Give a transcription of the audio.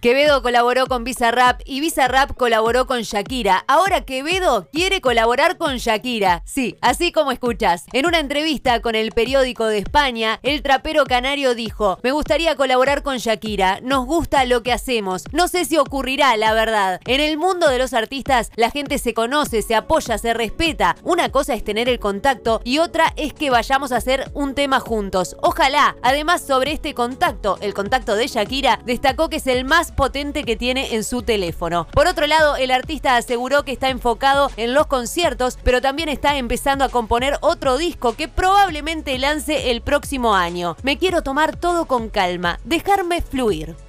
Quevedo colaboró con Bizarrap y Bizarrap colaboró con Shakira. Ahora Quevedo quiere colaborar con Shakira. Sí, así como escuchas. En una entrevista con el periódico de España, el trapero canario dijo: Me gustaría colaborar con Shakira. Nos gusta lo que hacemos. No sé si ocurrirá, la verdad. En el mundo de los artistas, la gente se conoce, se apoya, se respeta. Una cosa es tener el contacto y otra es que vayamos a hacer un tema juntos. Ojalá. Además, sobre este contacto, el contacto de Shakira, destacó que es el más potente que tiene en su teléfono. Por otro lado, el artista aseguró que está enfocado en los conciertos, pero también está empezando a componer otro disco que probablemente lance el próximo año. Me quiero tomar todo con calma, dejarme fluir.